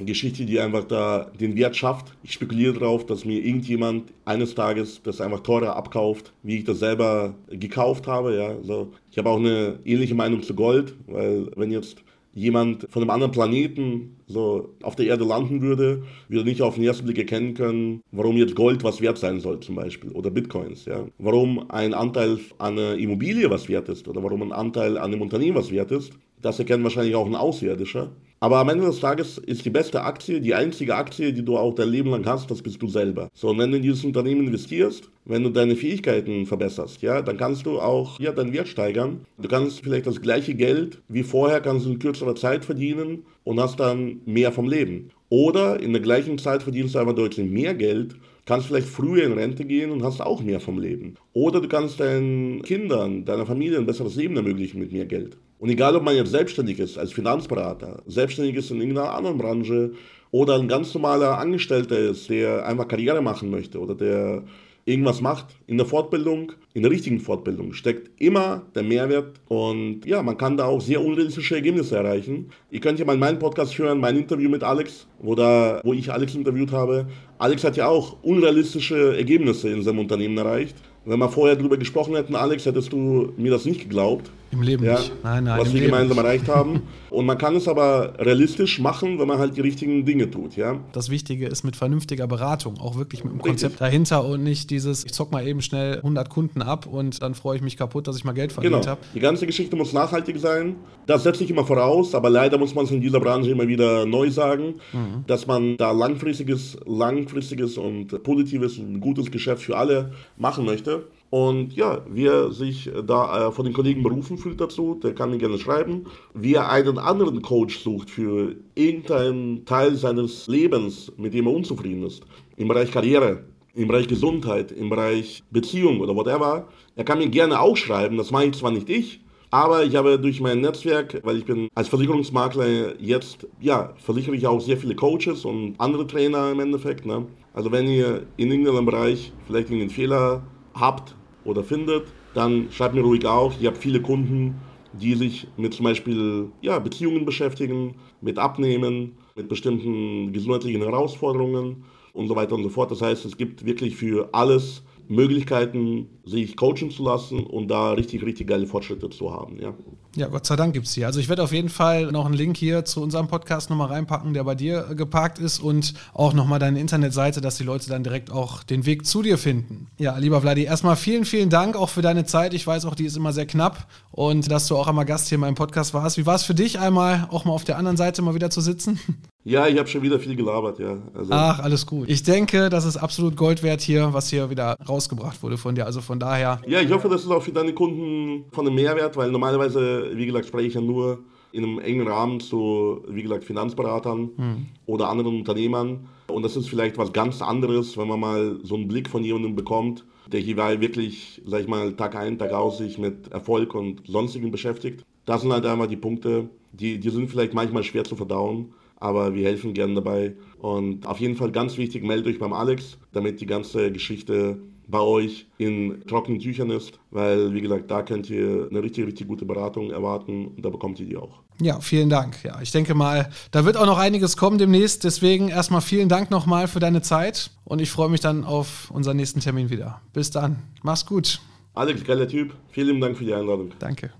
Speaker 3: Geschichte, die einfach da den Wert schafft. Ich spekuliere darauf, dass mir irgendjemand eines Tages das einfach teurer abkauft, wie ich das selber gekauft habe. Ja, also ich habe auch eine ähnliche Meinung zu Gold, weil wenn jetzt jemand von einem anderen Planeten so auf der Erde landen würde, würde nicht auf den ersten Blick erkennen können, warum jetzt Gold was wert sein soll zum Beispiel oder Bitcoins. Ja? Warum ein Anteil an einer Immobilie was wert ist oder warum ein Anteil an einem Unternehmen was wert ist. Das erkennt wahrscheinlich auch ein Außerirdischer. Aber am Ende des Tages ist die beste Aktie, die einzige Aktie, die du auch dein Leben lang hast, das bist du selber. So, und wenn du in dieses Unternehmen investierst, wenn du deine Fähigkeiten verbesserst, ja, dann kannst du auch ja, deinen Wert steigern. Du kannst vielleicht das gleiche Geld wie vorher, kannst du in kürzerer Zeit verdienen und hast dann mehr vom Leben. Oder in der gleichen Zeit verdienst du einfach deutlich mehr Geld kannst vielleicht früher in Rente gehen und hast auch mehr vom Leben. Oder du kannst deinen Kindern, deiner Familie ein besseres Leben ermöglichen mit mehr Geld. Und egal, ob man jetzt selbstständig ist als Finanzberater, selbstständig ist in irgendeiner anderen Branche oder ein ganz normaler Angestellter ist, der einfach Karriere machen möchte oder der irgendwas macht, in der Fortbildung, in der richtigen Fortbildung steckt immer der Mehrwert und ja, man kann da auch sehr unrealistische Ergebnisse erreichen. Ihr könnt ja mal meinen Podcast hören, mein Interview mit Alex, wo, da, wo ich Alex interviewt habe. Alex hat ja auch unrealistische Ergebnisse in seinem Unternehmen erreicht. Wenn wir vorher darüber gesprochen hätten, Alex, hättest du mir das nicht geglaubt.
Speaker 1: Im Leben ja, nicht.
Speaker 3: Nein, nein, was wir Leben gemeinsam nicht. erreicht haben. Und man kann es aber realistisch machen, wenn man halt die richtigen Dinge tut. Ja?
Speaker 1: Das Wichtige ist mit vernünftiger Beratung, auch wirklich mit einem Konzept Richtig. dahinter und nicht dieses, ich zock mal eben schnell 100 Kunden ab und dann freue ich mich kaputt, dass ich mal Geld verdient
Speaker 3: genau.
Speaker 1: habe.
Speaker 3: Die ganze Geschichte muss nachhaltig sein. Das setze ich immer voraus, aber leider muss man es in dieser Branche immer wieder neu sagen, mhm. dass man da langfristiges, langfristiges und positives und gutes Geschäft für alle machen möchte. Und ja, wer sich da äh, von den Kollegen berufen fühlt dazu, der kann mir gerne schreiben. Wer einen anderen Coach sucht für irgendeinen Teil seines Lebens, mit dem er unzufrieden ist, im Bereich Karriere, im Bereich Gesundheit, im Bereich Beziehung oder whatever, er kann mir gerne auch schreiben. Das mache ich zwar nicht ich, aber ich habe durch mein Netzwerk, weil ich bin als Versicherungsmakler jetzt, ja, versichere ich auch sehr viele Coaches und andere Trainer im Endeffekt. Ne? Also wenn ihr in irgendeinem Bereich vielleicht irgendeinen Fehler habt, oder findet, dann schreibt mir ruhig auch. Ich habe viele Kunden, die sich mit zum Beispiel ja, Beziehungen beschäftigen, mit Abnehmen, mit bestimmten gesundheitlichen Herausforderungen und so weiter und so fort. Das heißt, es gibt wirklich für alles Möglichkeiten, sich coachen zu lassen und da richtig, richtig geile Fortschritte zu haben. Ja,
Speaker 1: ja Gott sei Dank gibt es die. Also ich werde auf jeden Fall noch einen Link hier zu unserem Podcast nochmal reinpacken, der bei dir geparkt ist und auch nochmal deine Internetseite, dass die Leute dann direkt auch den Weg zu dir finden. Ja, lieber Vladi, erstmal vielen, vielen Dank auch für deine Zeit. Ich weiß auch, die ist immer sehr knapp und dass du auch einmal Gast hier in meinem Podcast warst. Wie war es für dich einmal, auch mal auf der anderen Seite mal wieder zu sitzen?
Speaker 3: Ja, ich habe schon wieder viel gelabert, ja.
Speaker 1: Also Ach, alles gut. Ich denke, das ist absolut Gold wert hier, was hier wieder rausgebracht wurde von dir. Also von daher.
Speaker 3: Ja, ich hoffe, das ist auch für deine Kunden von einem Mehrwert, weil normalerweise, wie gesagt, spreche ich ja nur in einem engen Rahmen zu, wie gesagt, Finanzberatern hm. oder anderen Unternehmern. Und das ist vielleicht was ganz anderes, wenn man mal so einen Blick von jemandem bekommt, der hier wirklich, sag ich mal, Tag ein, Tag aus sich mit Erfolg und sonstigen beschäftigt. Das sind halt einfach die Punkte, die, die sind vielleicht manchmal schwer zu verdauen aber wir helfen gerne dabei. Und auf jeden Fall ganz wichtig, meldet euch beim Alex, damit die ganze Geschichte bei euch in trockenen Tüchern ist, weil, wie gesagt, da könnt ihr eine richtig, richtig gute Beratung erwarten und da bekommt ihr die auch.
Speaker 1: Ja, vielen Dank. Ja, ich denke mal, da wird auch noch einiges kommen demnächst. Deswegen erstmal vielen Dank nochmal für deine Zeit und ich freue mich dann auf unseren nächsten Termin wieder. Bis dann. Mach's gut.
Speaker 3: Alex, geiler Typ. Vielen Dank für die Einladung.
Speaker 1: Danke.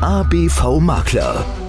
Speaker 2: ABV Makler.